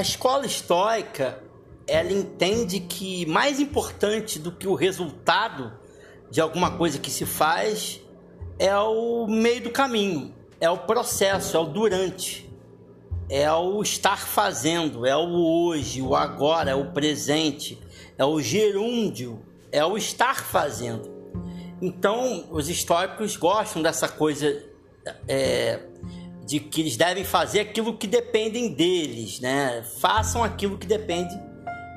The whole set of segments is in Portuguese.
escola estoica, ela entende que mais importante do que o resultado de alguma coisa que se faz é o meio do caminho, é o processo, é o durante, é o estar fazendo, é o hoje, o agora, é o presente, é o gerúndio, é o estar fazendo. Então, os históricos gostam dessa coisa é, de que eles devem fazer aquilo que dependem deles, né? Façam aquilo que depende,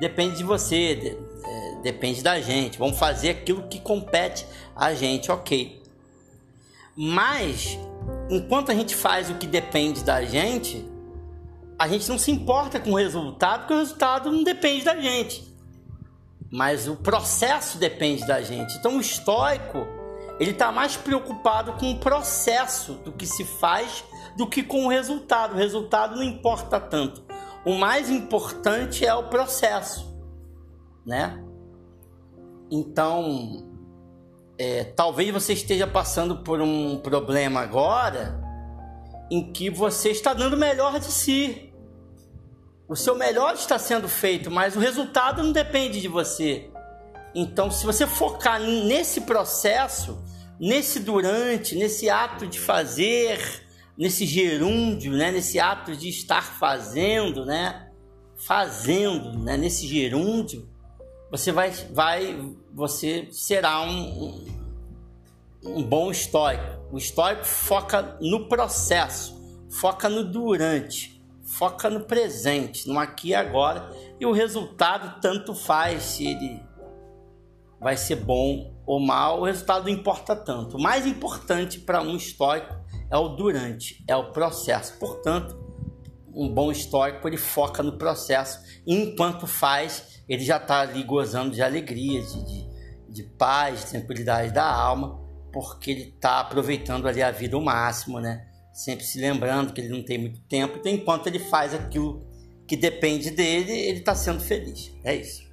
depende de você, de, é, depende da gente. Vamos fazer aquilo que compete a gente, ok. Mas, enquanto a gente faz o que depende da gente, a gente não se importa com o resultado, porque o resultado não depende da gente. Mas o processo depende da gente. Então, o estoico, ele está mais preocupado com o processo do que se faz do que com o resultado. O resultado não importa tanto. O mais importante é o processo, né? Então, é, talvez você esteja passando por um problema agora em que você está dando o melhor de si. O seu melhor está sendo feito, mas o resultado não depende de você. Então, se você focar nesse processo, nesse durante, nesse ato de fazer, nesse gerúndio, né? nesse ato de estar fazendo, né? fazendo, né? nesse gerúndio, você vai, vai você será um, um, bom estoico. O estoico foca no processo, foca no durante, foca no presente, no aqui e agora, e o resultado tanto faz se ele vai ser bom ou mal, o resultado não importa tanto. O mais importante para um estoico é o durante, é o processo. Portanto, um bom estoico ele foca no processo e enquanto faz, ele já está ali gozando de alegria, de, de, de paz, de tranquilidade da alma, porque ele está aproveitando ali a vida ao máximo, né? Sempre se lembrando que ele não tem muito tempo, então enquanto ele faz aquilo que depende dele, ele está sendo feliz. É isso.